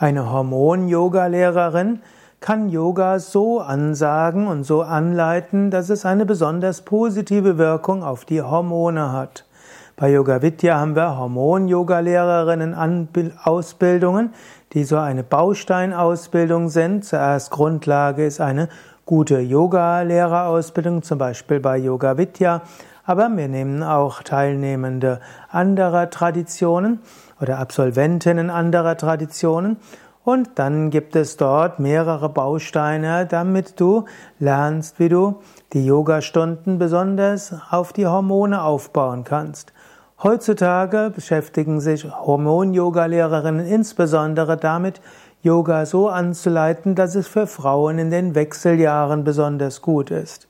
Eine Hormon-Yoga-Lehrerin kann Yoga so ansagen und so anleiten, dass es eine besonders positive Wirkung auf die Hormone hat. Bei Yoga Vidya haben wir Hormon-Yoga-Lehrerinnen Ausbildungen, die so eine Bausteinausbildung sind. Zuerst Grundlage ist eine gute Yoga-Lehrerausbildung, zum Beispiel bei Yoga Vidya. Aber wir nehmen auch Teilnehmende anderer Traditionen oder Absolventinnen anderer Traditionen. Und dann gibt es dort mehrere Bausteine, damit du lernst, wie du die Yogastunden besonders auf die Hormone aufbauen kannst. Heutzutage beschäftigen sich Hormon-Yoga-Lehrerinnen insbesondere damit, Yoga so anzuleiten, dass es für Frauen in den Wechseljahren besonders gut ist.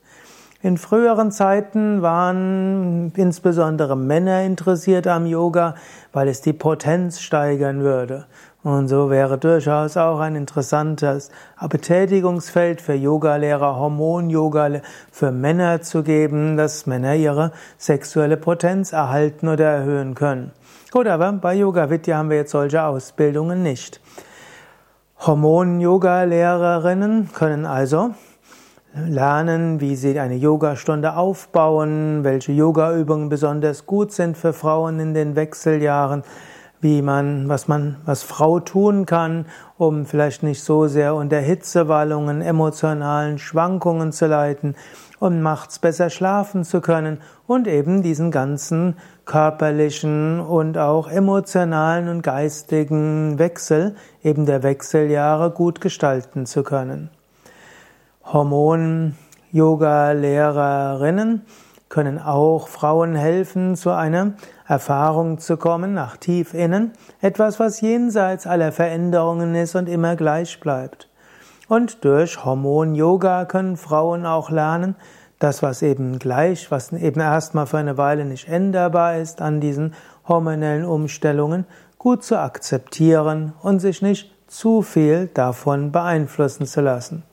In früheren Zeiten waren insbesondere Männer interessiert am Yoga, weil es die Potenz steigern würde. Und so wäre durchaus auch ein interessantes Betätigungsfeld für Yogalehrer, Hormon-Yoga für Männer zu geben, dass Männer ihre sexuelle Potenz erhalten oder erhöhen können. Gut, aber bei Yoga Vidya haben wir jetzt solche Ausbildungen nicht. Hormon-Yoga-Lehrerinnen können also lernen, wie sie eine Yogastunde aufbauen, welche Yogaübungen besonders gut sind für Frauen in den Wechseljahren, wie man, was man, was Frau tun kann, um vielleicht nicht so sehr unter Hitzewallungen, emotionalen Schwankungen zu leiden, um nachts besser schlafen zu können und eben diesen ganzen körperlichen und auch emotionalen und geistigen Wechsel, eben der Wechseljahre gut gestalten zu können. Hormon-Yoga-Lehrerinnen können auch Frauen helfen, zu einer Erfahrung zu kommen, nach tief innen, etwas, was jenseits aller Veränderungen ist und immer gleich bleibt. Und durch Hormon-Yoga können Frauen auch lernen, das, was eben gleich, was eben erstmal für eine Weile nicht änderbar ist an diesen hormonellen Umstellungen, gut zu akzeptieren und sich nicht zu viel davon beeinflussen zu lassen.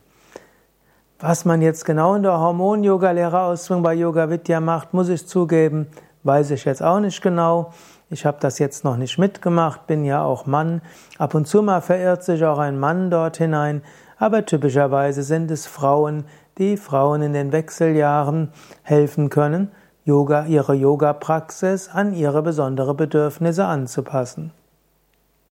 Was man jetzt genau in der Hormon-Yoga-Lehrerausbildung bei Yoga Vidya macht, muss ich zugeben, weiß ich jetzt auch nicht genau. Ich habe das jetzt noch nicht mitgemacht, bin ja auch Mann. Ab und zu mal verirrt sich auch ein Mann dort hinein, aber typischerweise sind es Frauen, die Frauen in den Wechseljahren helfen können, Yoga, ihre Yoga-Praxis an ihre besondere Bedürfnisse anzupassen.